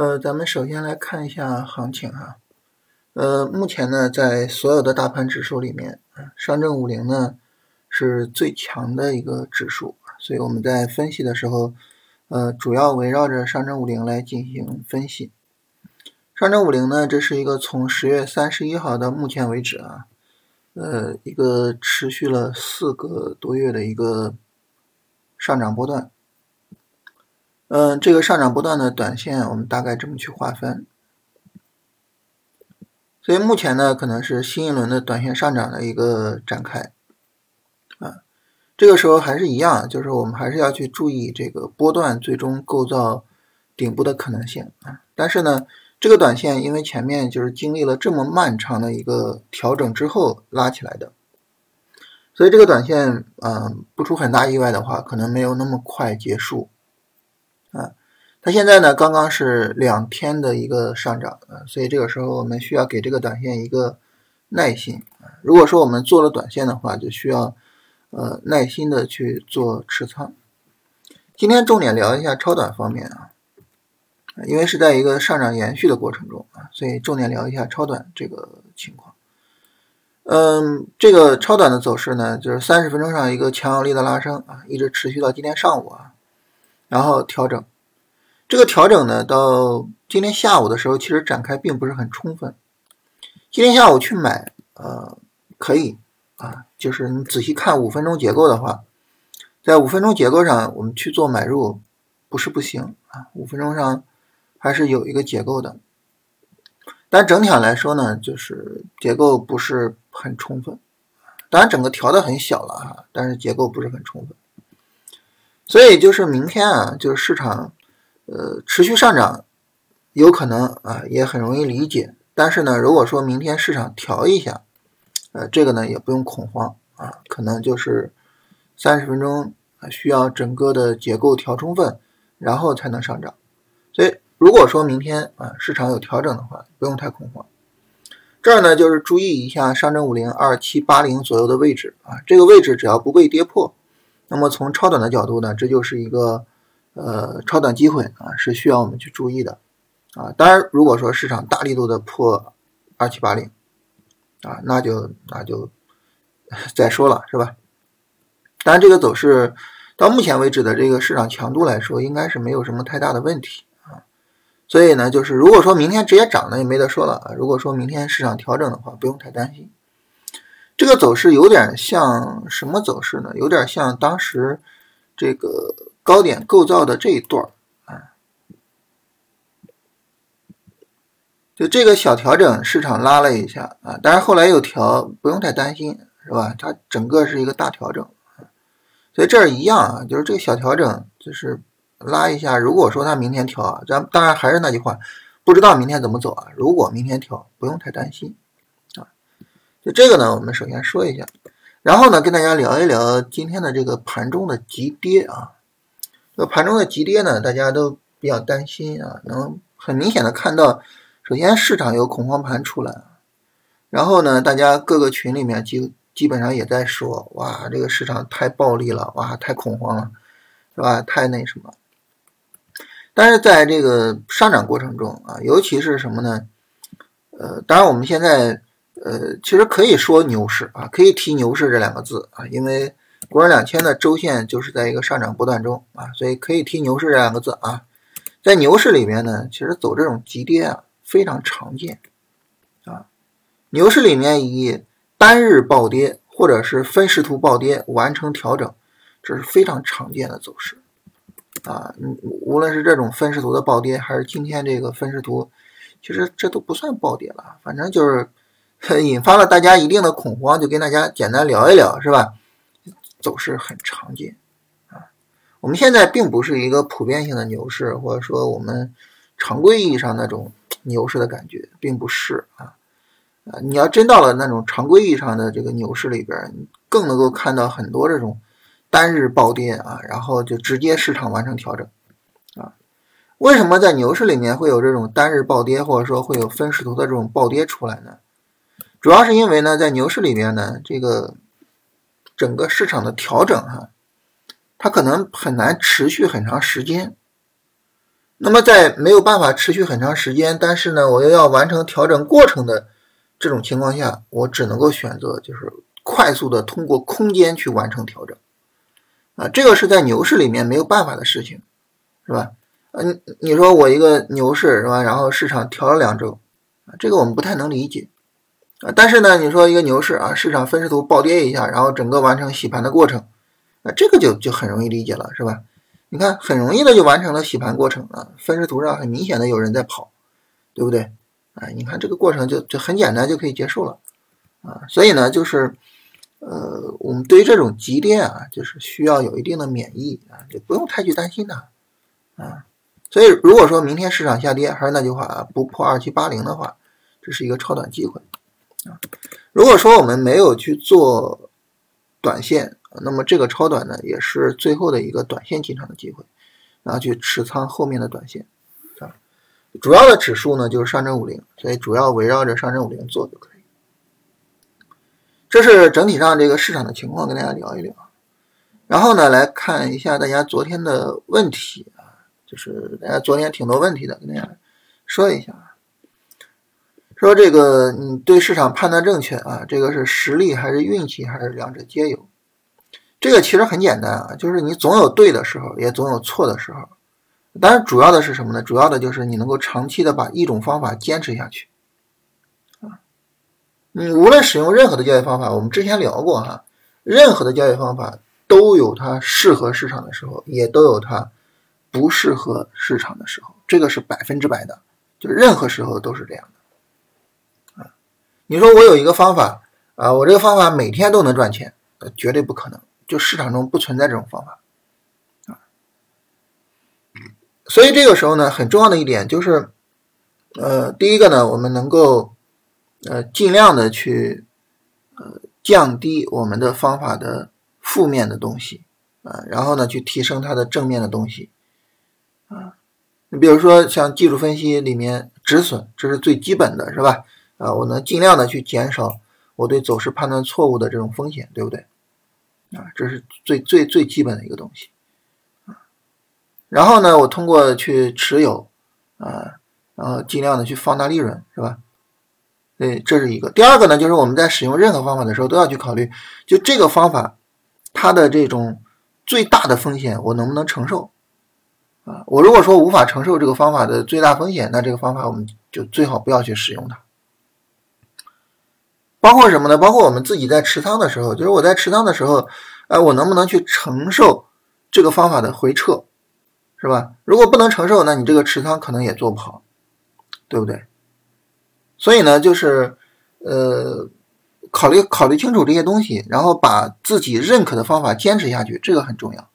呃，咱们首先来看一下行情哈。呃，目前呢，在所有的大盘指数里面，上证五零呢是最强的一个指数，所以我们在分析的时候，呃，主要围绕着上证五零来进行分析。上证五零呢，这是一个从十月三十一号到目前为止啊，呃，一个持续了四个多月的一个上涨波段。嗯，这个上涨不断的短线，我们大概这么去划分。所以目前呢，可能是新一轮的短线上涨的一个展开。啊，这个时候还是一样，就是我们还是要去注意这个波段最终构造顶部的可能性啊。但是呢，这个短线因为前面就是经历了这么漫长的一个调整之后拉起来的，所以这个短线，嗯，不出很大意外的话，可能没有那么快结束。它现在呢刚刚是两天的一个上涨啊，所以这个时候我们需要给这个短线一个耐心啊。如果说我们做了短线的话，就需要呃耐心的去做持仓。今天重点聊一下超短方面啊，因为是在一个上涨延续的过程中啊，所以重点聊一下超短这个情况。嗯，这个超短的走势呢，就是三十分钟上一个强有力的拉升啊，一直持续到今天上午啊。然后调整，这个调整呢，到今天下午的时候，其实展开并不是很充分。今天下午去买，呃，可以啊，就是你仔细看五分钟结构的话，在五分钟结构上，我们去做买入不是不行啊，五分钟上还是有一个结构的。但整体上来说呢，就是结构不是很充分，当然整个调的很小了哈，但是结构不是很充分。所以就是明天啊，就是市场，呃，持续上涨，有可能啊，也很容易理解。但是呢，如果说明天市场调一下，呃，这个呢也不用恐慌啊，可能就是三十分钟啊，需要整个的结构调充分，然后才能上涨。所以如果说明天啊市场有调整的话，不用太恐慌。这儿呢就是注意一下上证五零二七八零左右的位置啊，这个位置只要不被跌破。那么从超短的角度呢，这就是一个呃超短机会啊，是需要我们去注意的啊。当然，如果说市场大力度的破二七八零啊，那就那就再说了，是吧？当然，这个走势到目前为止的这个市场强度来说，应该是没有什么太大的问题啊。所以呢，就是如果说明天直接涨呢，也没得说了啊。如果说明天市场调整的话，不用太担心。这个走势有点像什么走势呢？有点像当时这个高点构造的这一段啊，就这个小调整，市场拉了一下啊，但是后来又调，不用太担心，是吧？它整个是一个大调整所以这儿一样啊，就是这个小调整，就是拉一下。如果说它明天调啊，咱当然还是那句话，不知道明天怎么走啊。如果明天调，不用太担心啊。就这个呢，我们首先说一下，然后呢，跟大家聊一聊今天的这个盘中的急跌啊。盘中的急跌呢，大家都比较担心啊，能很明显的看到，首先市场有恐慌盘出来，然后呢，大家各个群里面基基本上也在说，哇，这个市场太暴力了，哇，太恐慌了，是吧？太那什么。但是在这个上涨过程中啊，尤其是什么呢？呃，当然我们现在。呃，其实可以说牛市啊，可以提牛市这两个字啊，因为国人两千的周线就是在一个上涨波段中啊，所以可以提牛市这两个字啊。在牛市里面呢，其实走这种急跌啊非常常见啊。牛市里面以单日暴跌或者是分时图暴跌完成调整，这是非常常见的走势啊。无论是这种分时图的暴跌，还是今天这个分时图，其实这都不算暴跌了，反正就是。引发了大家一定的恐慌，就跟大家简单聊一聊，是吧？走势很常见啊。我们现在并不是一个普遍性的牛市，或者说我们常规意义上那种牛市的感觉，并不是啊。啊，你要真到了那种常规意义上的这个牛市里边，更能够看到很多这种单日暴跌啊，然后就直接市场完成调整啊。为什么在牛市里面会有这种单日暴跌，或者说会有分时图的这种暴跌出来呢？主要是因为呢，在牛市里面呢，这个整个市场的调整哈，它可能很难持续很长时间那么在没有办法持续很长时间，但是呢，我又要完成调整过程的这种情况下，我只能够选择就是快速的通过空间去完成调整。啊，这个是在牛市里面没有办法的事情，是吧？嗯，你说我一个牛市是吧？然后市场调了两周，啊，这个我们不太能理解。啊，但是呢，你说一个牛市啊，市场分时图暴跌一下，然后整个完成洗盘的过程，啊，这个就就很容易理解了，是吧？你看，很容易的就完成了洗盘过程啊，分时图上很明显的有人在跑，对不对？啊，你看这个过程就就很简单就可以结束了，啊，所以呢，就是，呃，我们对于这种急跌啊，就是需要有一定的免疫啊，就不用太去担心它，啊，所以如果说明天市场下跌，还是那句话啊，不破二七八零的话，这是一个超短机会。啊，如果说我们没有去做短线，那么这个超短呢，也是最后的一个短线进场的机会，然后去持仓后面的短线啊。主要的指数呢就是上证五零，所以主要围绕着上证五零做就可以。这是整体上这个市场的情况，跟大家聊一聊。然后呢，来看一下大家昨天的问题啊，就是大家昨天挺多问题的，跟大家说一下。说这个你对市场判断正确啊？这个是实力还是运气还是两者皆有？这个其实很简单啊，就是你总有对的时候，也总有错的时候。当然，主要的是什么呢？主要的就是你能够长期的把一种方法坚持下去啊。你无论使用任何的交易方法，我们之前聊过哈，任何的交易方法都有它适合市场的时候，也都有它不适合市场的时候，这个是百分之百的，就任何时候都是这样的。你说我有一个方法啊，我这个方法每天都能赚钱，绝对不可能，就市场中不存在这种方法啊。所以这个时候呢，很重要的一点就是，呃，第一个呢，我们能够呃尽量的去呃降低我们的方法的负面的东西啊，然后呢去提升它的正面的东西啊。你比如说像技术分析里面止损，这是最基本的，是吧？啊，我能尽量的去减少我对走势判断错误的这种风险，对不对？啊，这是最最最基本的一个东西啊。然后呢，我通过去持有啊，然后尽量的去放大利润，是吧？对，这是一个。第二个呢，就是我们在使用任何方法的时候，都要去考虑，就这个方法它的这种最大的风险，我能不能承受？啊，我如果说无法承受这个方法的最大风险，那这个方法我们就最好不要去使用它。包括什么呢？包括我们自己在持仓的时候，就是我在持仓的时候，哎，我能不能去承受这个方法的回撤，是吧？如果不能承受，那你这个持仓可能也做不好，对不对？所以呢，就是呃，考虑考虑清楚这些东西，然后把自己认可的方法坚持下去，这个很重要。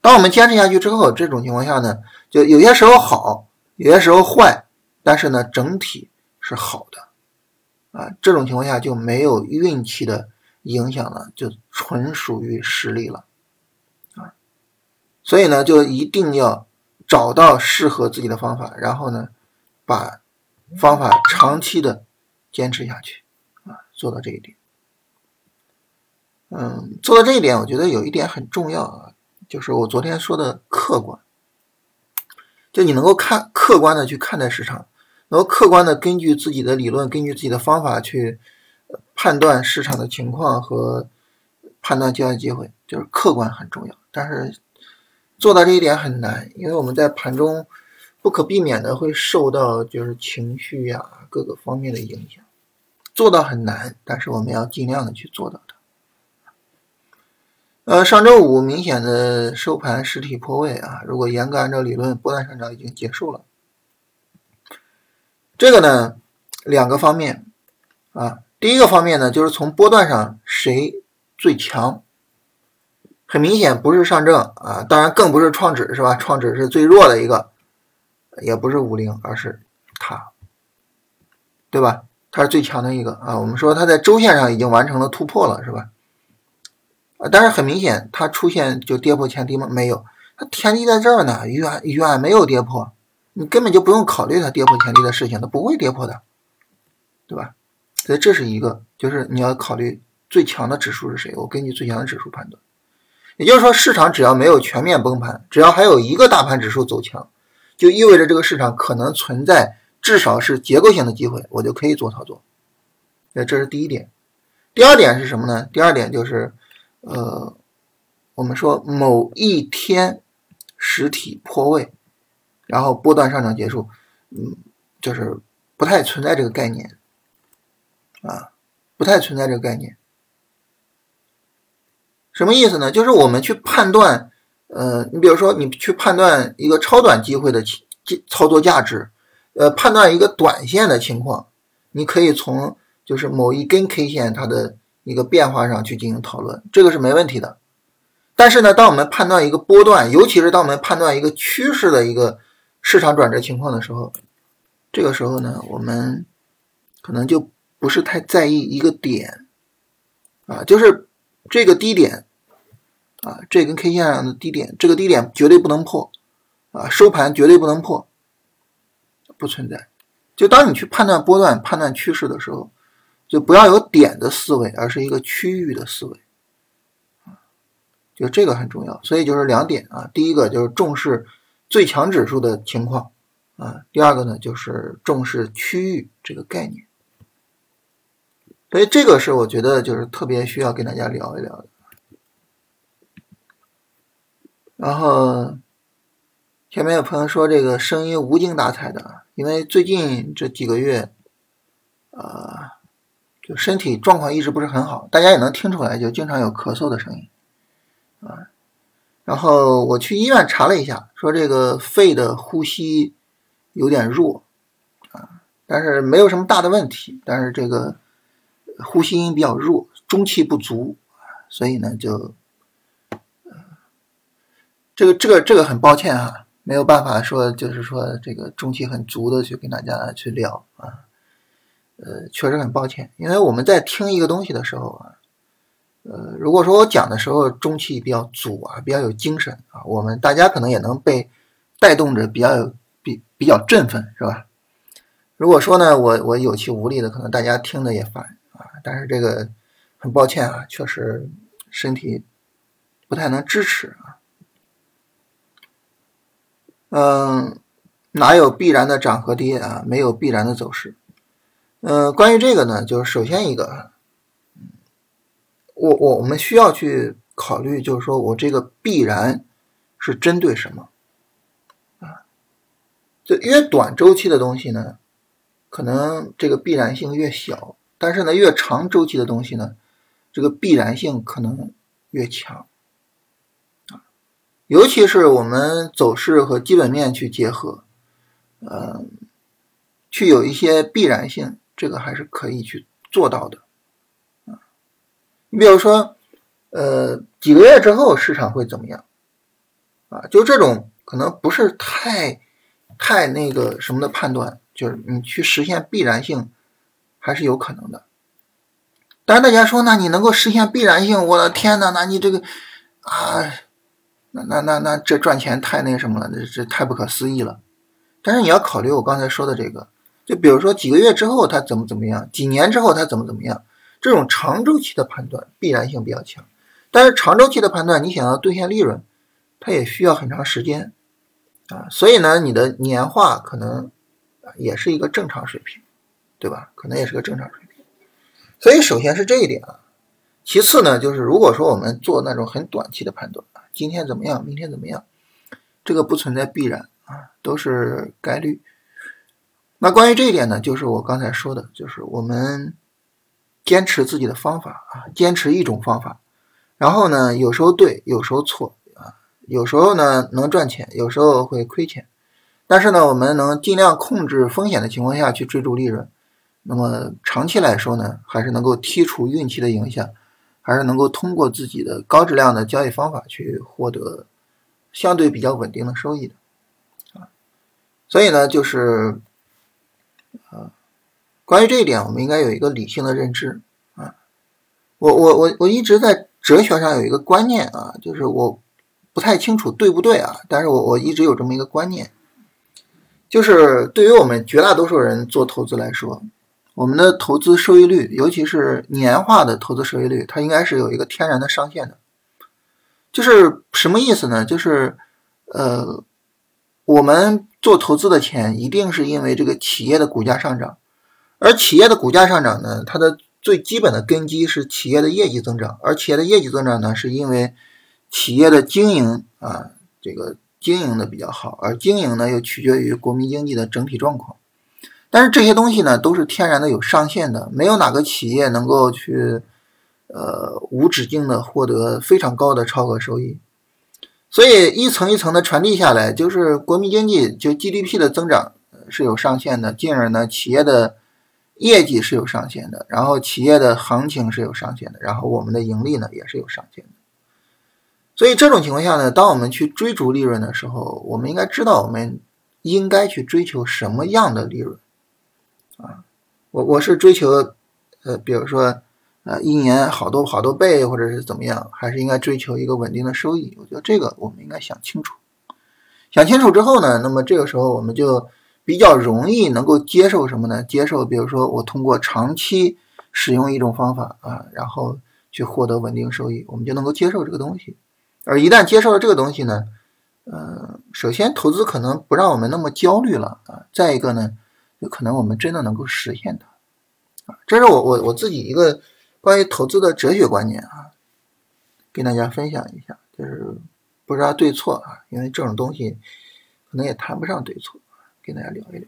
当我们坚持下去之后，这种情况下呢，就有些时候好，有些时候坏，但是呢，整体是好的。啊，这种情况下就没有运气的影响了，就纯属于实力了，啊，所以呢，就一定要找到适合自己的方法，然后呢，把方法长期的坚持下去，啊，做到这一点。嗯，做到这一点，我觉得有一点很重要啊，就是我昨天说的客观，就你能够看客观的去看待市场。能够客观的根据自己的理论，根据自己的方法去判断市场的情况和判断交易机会，就是客观很重要。但是做到这一点很难，因为我们在盘中不可避免的会受到就是情绪呀各个方面的影响，做到很难。但是我们要尽量的去做到的。呃，上周五明显的收盘实体破位啊，如果严格按照理论，波段上涨已经结束了。这个呢，两个方面啊，第一个方面呢，就是从波段上谁最强，很明显不是上证啊，当然更不是创指是吧？创指是最弱的一个，也不是五零，而是它，对吧？它是最强的一个啊。我们说它在周线上已经完成了突破了，是吧？啊，但是很明显，它出现就跌破前低吗？没有，它前低在这儿呢，远远没有跌破。你根本就不用考虑它跌破前低的事情，它不会跌破的，对吧？所以这是一个，就是你要考虑最强的指数是谁，我根据最强的指数判断。也就是说，市场只要没有全面崩盘，只要还有一个大盘指数走强，就意味着这个市场可能存在至少是结构性的机会，我就可以做操作。那这是第一点。第二点是什么呢？第二点就是，呃，我们说某一天实体破位，然后波段上涨结束，嗯，就是不太存在这个概念，啊，不太存在这个概念。什么意思呢？就是我们去判断，呃，你比如说你去判断一个超短机会的操作价值，呃，判断一个短线的情况，你可以从。就是某一根 K 线它的一个变化上去进行讨论，这个是没问题的。但是呢，当我们判断一个波段，尤其是当我们判断一个趋势的一个市场转折情况的时候，这个时候呢，我们可能就不是太在意一个点啊，就是这个低点啊，这根 K 线上的低点，这个低点绝对不能破啊，收盘绝对不能破，不存在。就当你去判断波段、判断趋势的时候。就不要有点的思维，而是一个区域的思维，就这个很重要。所以就是两点啊，第一个就是重视最强指数的情况啊，第二个呢就是重视区域这个概念。所以这个是我觉得就是特别需要跟大家聊一聊的。然后前面有朋友说这个声音无精打采的，因为最近这几个月，啊。就身体状况一直不是很好，大家也能听出来，就经常有咳嗽的声音，啊，然后我去医院查了一下，说这个肺的呼吸有点弱，啊，但是没有什么大的问题，但是这个呼吸音比较弱，中气不足，所以呢就，这个这个这个很抱歉啊，没有办法说就是说这个中气很足的去跟大家去聊啊。呃，确实很抱歉，因为我们在听一个东西的时候啊，呃，如果说我讲的时候中气比较足啊，比较有精神啊，我们大家可能也能被带动着，比较有比比较振奋，是吧？如果说呢，我我有气无力的，可能大家听的也烦啊。但是这个很抱歉啊，确实身体不太能支持啊。嗯，哪有必然的涨和跌啊？没有必然的走势。嗯，关于这个呢，就是首先一个，我我我们需要去考虑，就是说我这个必然是针对什么啊？就越短周期的东西呢，可能这个必然性越小，但是呢，越长周期的东西呢，这个必然性可能越强啊。尤其是我们走势和基本面去结合，嗯，去有一些必然性。这个还是可以去做到的，你比如说，呃，几个月之后市场会怎么样？啊，就这种可能不是太太那个什么的判断，就是你去实现必然性还是有可能的。但是大家说，那你能够实现必然性？我的天呐，那你这个啊，那那那那这赚钱太那什么了，这这太不可思议了。但是你要考虑我刚才说的这个。就比如说几个月之后它怎么怎么样，几年之后它怎么怎么样，这种长周期的判断必然性比较强。但是长周期的判断，你想要兑现利润，它也需要很长时间啊。所以呢，你的年化可能也是一个正常水平，对吧？可能也是个正常水平。所以首先是这一点啊。其次呢，就是如果说我们做那种很短期的判断，今天怎么样，明天怎么样，这个不存在必然啊，都是概率。那关于这一点呢，就是我刚才说的，就是我们坚持自己的方法啊，坚持一种方法，然后呢，有时候对，有时候错啊，有时候呢能赚钱，有时候会亏钱，但是呢，我们能尽量控制风险的情况下去追逐利润，那么长期来说呢，还是能够剔除运气的影响，还是能够通过自己的高质量的交易方法去获得相对比较稳定的收益的啊，所以呢，就是。啊，关于这一点，我们应该有一个理性的认知啊。我我我我一直在哲学上有一个观念啊，就是我不太清楚对不对啊，但是我我一直有这么一个观念，就是对于我们绝大多数人做投资来说，我们的投资收益率，尤其是年化的投资收益率，它应该是有一个天然的上限的。就是什么意思呢？就是呃，我们做投资的钱一定是因为这个企业的股价上涨，而企业的股价上涨呢，它的最基本的根基是企业的业绩增长，而企业的业绩增长呢，是因为企业的经营啊，这个经营的比较好，而经营呢又取决于国民经济的整体状况。但是这些东西呢，都是天然的有上限的，没有哪个企业能够去呃无止境的获得非常高的超额收益。所以一层一层的传递下来，就是国民经济就 GDP 的增长是有上限的，进而呢企业的业绩是有上限的，然后企业的行情是有上限的，然后我们的盈利呢也是有上限的。所以这种情况下呢，当我们去追逐利润的时候，我们应该知道我们应该去追求什么样的利润啊？我我是追求呃，比如说。呃，一年好多好多倍，或者是怎么样，还是应该追求一个稳定的收益。我觉得这个我们应该想清楚。想清楚之后呢，那么这个时候我们就比较容易能够接受什么呢？接受，比如说我通过长期使用一种方法啊，然后去获得稳定收益，我们就能够接受这个东西。而一旦接受了这个东西呢，呃，首先投资可能不让我们那么焦虑了啊。再一个呢，就可能我们真的能够实现它啊。这是我我我自己一个。关于投资的哲学观念啊，跟大家分享一下，就是不知道对错啊，因为这种东西可能也谈不上对错，跟大家聊一聊。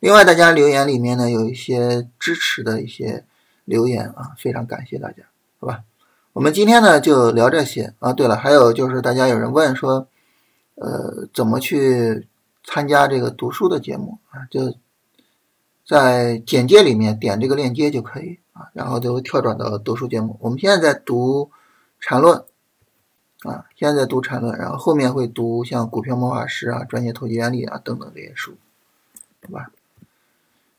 另外，大家留言里面呢有一些支持的一些留言啊，非常感谢大家，好吧？我们今天呢就聊这些啊。对了，还有就是大家有人问说，呃，怎么去参加这个读书的节目啊？就在简介里面点这个链接就可以。啊，然后就会跳转到读书节目。我们现在在读《缠论》，啊，现在在读《缠论》，然后后面会读像《股票魔法师》啊、《专业投机原理》啊等等这些书，好吧？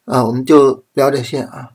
啊，我们就聊这些啊。